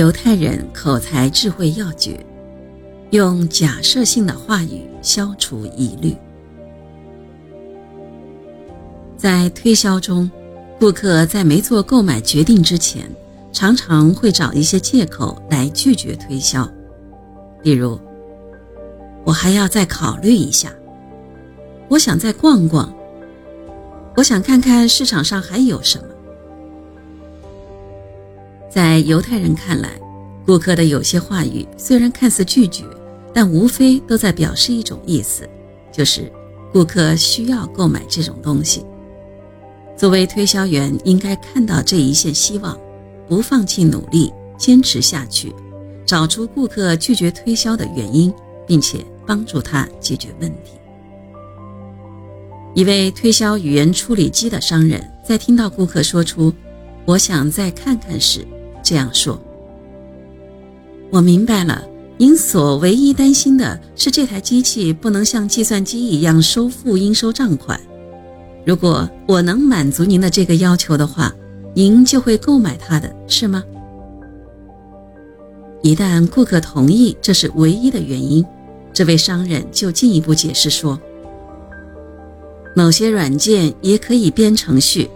犹太人口才智慧要诀，用假设性的话语消除疑虑。在推销中，顾客在没做购买决定之前，常常会找一些借口来拒绝推销，例如：“我还要再考虑一下，我想再逛逛，我想看看市场上还有什么。”在犹太人看来，顾客的有些话语虽然看似拒绝，但无非都在表示一种意思，就是顾客需要购买这种东西。作为推销员，应该看到这一线希望，不放弃努力，坚持下去，找出顾客拒绝推销的原因，并且帮助他解决问题。一位推销语言处理机的商人，在听到顾客说出“我想再看看”时，这样说：“我明白了，您所唯一担心的是这台机器不能像计算机一样收付应收账款。”如果我能满足您的这个要求的话，您就会购买它的，是吗？一旦顾客同意这是唯一的原因，这位商人就进一步解释说：某些软件也可以编程序，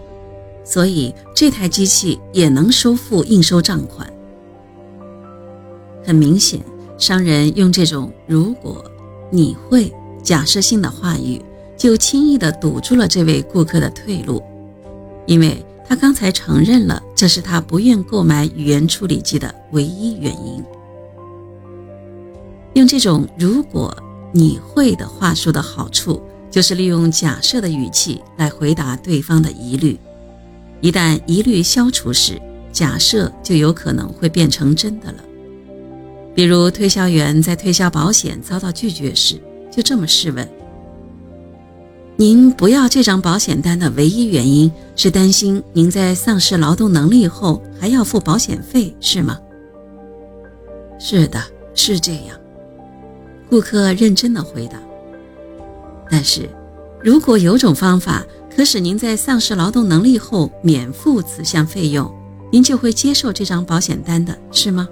所以这台机器也能收付应收账款。很明显，商人用这种“如果你会”假设性的话语。就轻易地堵住了这位顾客的退路，因为他刚才承认了这是他不愿购买语言处理器的唯一原因。用这种“如果你会”的话术的好处，就是利用假设的语气来回答对方的疑虑。一旦疑虑消除时，假设就有可能会变成真的了。比如，推销员在推销保险遭到拒绝时，就这么试问。您不要这张保险单的唯一原因是担心您在丧失劳动能力后还要付保险费，是吗？是的，是这样。顾客认真的回答。但是，如果有种方法可使您在丧失劳动能力后免付此项费用，您就会接受这张保险单的，是吗？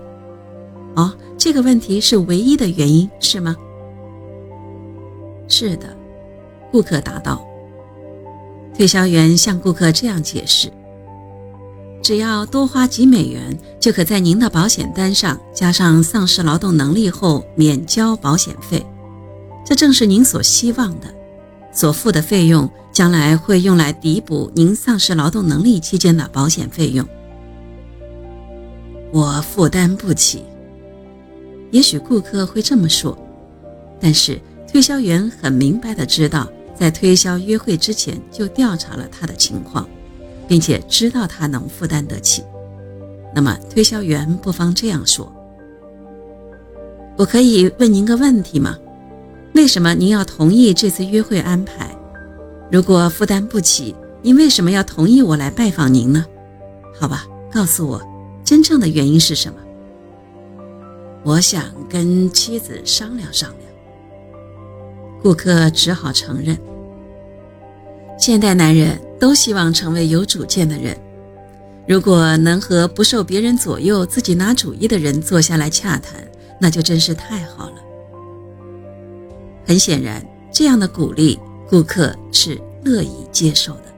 哦，这个问题是唯一的原因，是吗？是的。顾客答道：“推销员向顾客这样解释：只要多花几美元，就可在您的保险单上加上丧失劳动能力后免交保险费。这正是您所希望的。所付的费用将来会用来抵补您丧失劳动能力期间的保险费用。我负担不起。也许顾客会这么说，但是推销员很明白的知道。”在推销约会之前就调查了他的情况，并且知道他能负担得起。那么推销员不妨这样说：“我可以问您个问题吗？为什么您要同意这次约会安排？如果负担不起，您为什么要同意我来拜访您呢？好吧，告诉我，真正的原因是什么？我想跟妻子商量商量。”顾客只好承认，现代男人都希望成为有主见的人。如果能和不受别人左右、自己拿主意的人坐下来洽谈，那就真是太好。很显然，这样的鼓励，顾客是乐意接受的。